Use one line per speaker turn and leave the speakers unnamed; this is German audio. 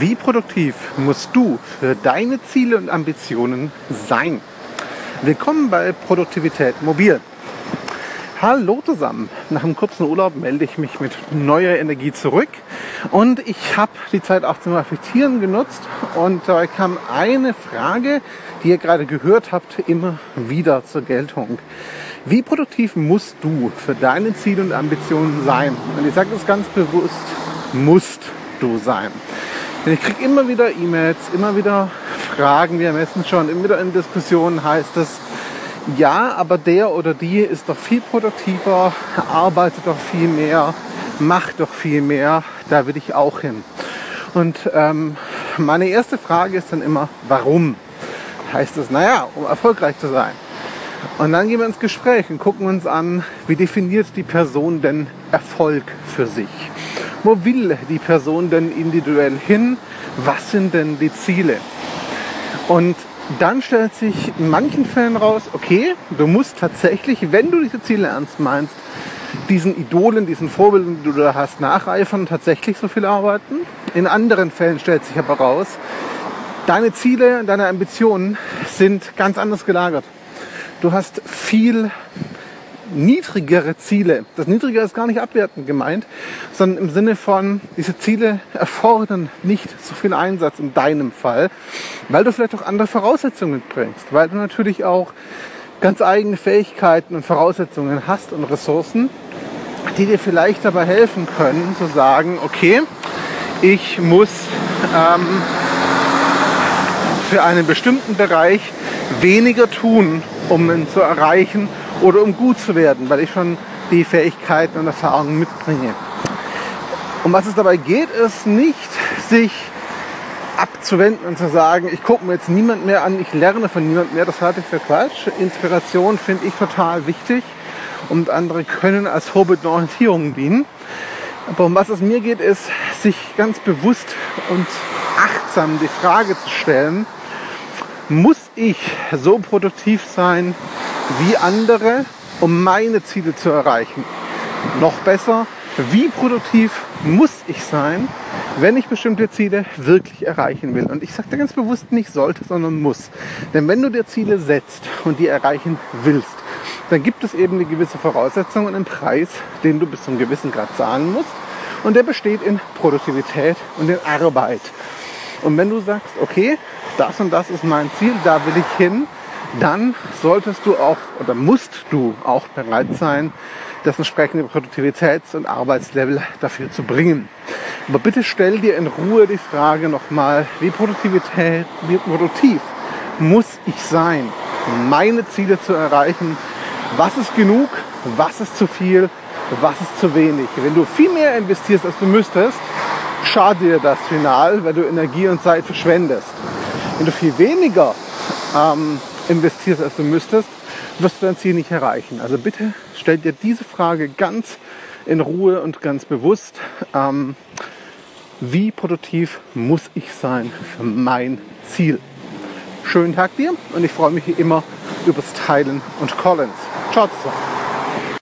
Wie produktiv musst du für deine Ziele und Ambitionen sein? Willkommen bei Produktivität Mobil. Hallo zusammen. Nach einem kurzen Urlaub melde ich mich mit neuer Energie zurück und ich habe die Zeit auch zum Reflektieren genutzt und da kam eine Frage, die ihr gerade gehört habt, immer wieder zur Geltung. Wie produktiv musst du für deine Ziele und Ambitionen sein? Und ich sage das ganz bewusst, musst du sein. Denn ich kriege immer wieder E-Mails, immer wieder Fragen via Messenger und immer wieder in Diskussionen heißt es, ja, aber der oder die ist doch viel produktiver, arbeitet doch viel mehr, macht doch viel mehr, da will ich auch hin. Und ähm, meine erste Frage ist dann immer, warum? Heißt es, naja, um erfolgreich zu sein. Und dann gehen wir ins Gespräch und gucken uns an, wie definiert die Person denn Erfolg für sich? Wo will die Person denn individuell hin? Was sind denn die Ziele? Und dann stellt sich in manchen Fällen raus, okay, du musst tatsächlich, wenn du diese Ziele ernst meinst, diesen Idolen, diesen Vorbildern, die du da hast, nacheifern, tatsächlich so viel arbeiten. In anderen Fällen stellt sich aber raus, deine Ziele, deine Ambitionen sind ganz anders gelagert. Du hast viel niedrigere Ziele. Das Niedrige ist gar nicht abwertend gemeint, sondern im Sinne von, diese Ziele erfordern nicht so viel Einsatz in deinem Fall, weil du vielleicht auch andere Voraussetzungen mitbringst, weil du natürlich auch ganz eigene Fähigkeiten und Voraussetzungen hast und Ressourcen, die dir vielleicht dabei helfen können, zu sagen, okay, ich muss ähm, für einen bestimmten Bereich weniger tun, um ihn zu erreichen oder um gut zu werden, weil ich schon die Fähigkeiten und Erfahrungen mitbringe. Um was es dabei geht, ist nicht, sich abzuwenden und zu sagen, ich gucke mir jetzt niemand mehr an, ich lerne von niemand mehr, das halte ich für Quatsch. Inspiration finde ich total wichtig und andere können als Vorbild Orientierung dienen. Aber um was es mir geht, ist, sich ganz bewusst und achtsam die Frage zu stellen, muss ich so produktiv sein wie andere, um meine Ziele zu erreichen? Noch besser, wie produktiv muss ich sein, wenn ich bestimmte Ziele wirklich erreichen will? Und ich sage dir ganz bewusst nicht sollte, sondern muss. Denn wenn du dir Ziele setzt und die erreichen willst, dann gibt es eben eine gewisse Voraussetzung und einen Preis, den du bis zum gewissen Grad zahlen musst. Und der besteht in Produktivität und in Arbeit. Und wenn du sagst, okay, das und das ist mein Ziel, da will ich hin, dann solltest du auch oder musst du auch bereit sein, das entsprechende Produktivitäts- und Arbeitslevel dafür zu bringen. Aber bitte stell dir in Ruhe die Frage nochmal, wie wie produktiv muss ich sein, meine Ziele zu erreichen? Was ist genug? Was ist zu viel? Was ist zu wenig? Wenn du viel mehr investierst, als du müsstest, schadet dir das final, weil du Energie und Zeit verschwendest. Wenn du viel weniger ähm, investierst, als du müsstest, wirst du dein Ziel nicht erreichen. Also bitte stell dir diese Frage ganz in Ruhe und ganz bewusst. Ähm, wie produktiv muss ich sein für mein Ziel? Schönen Tag dir und ich freue mich wie immer übers Teilen und Collins. Ciao zusammen.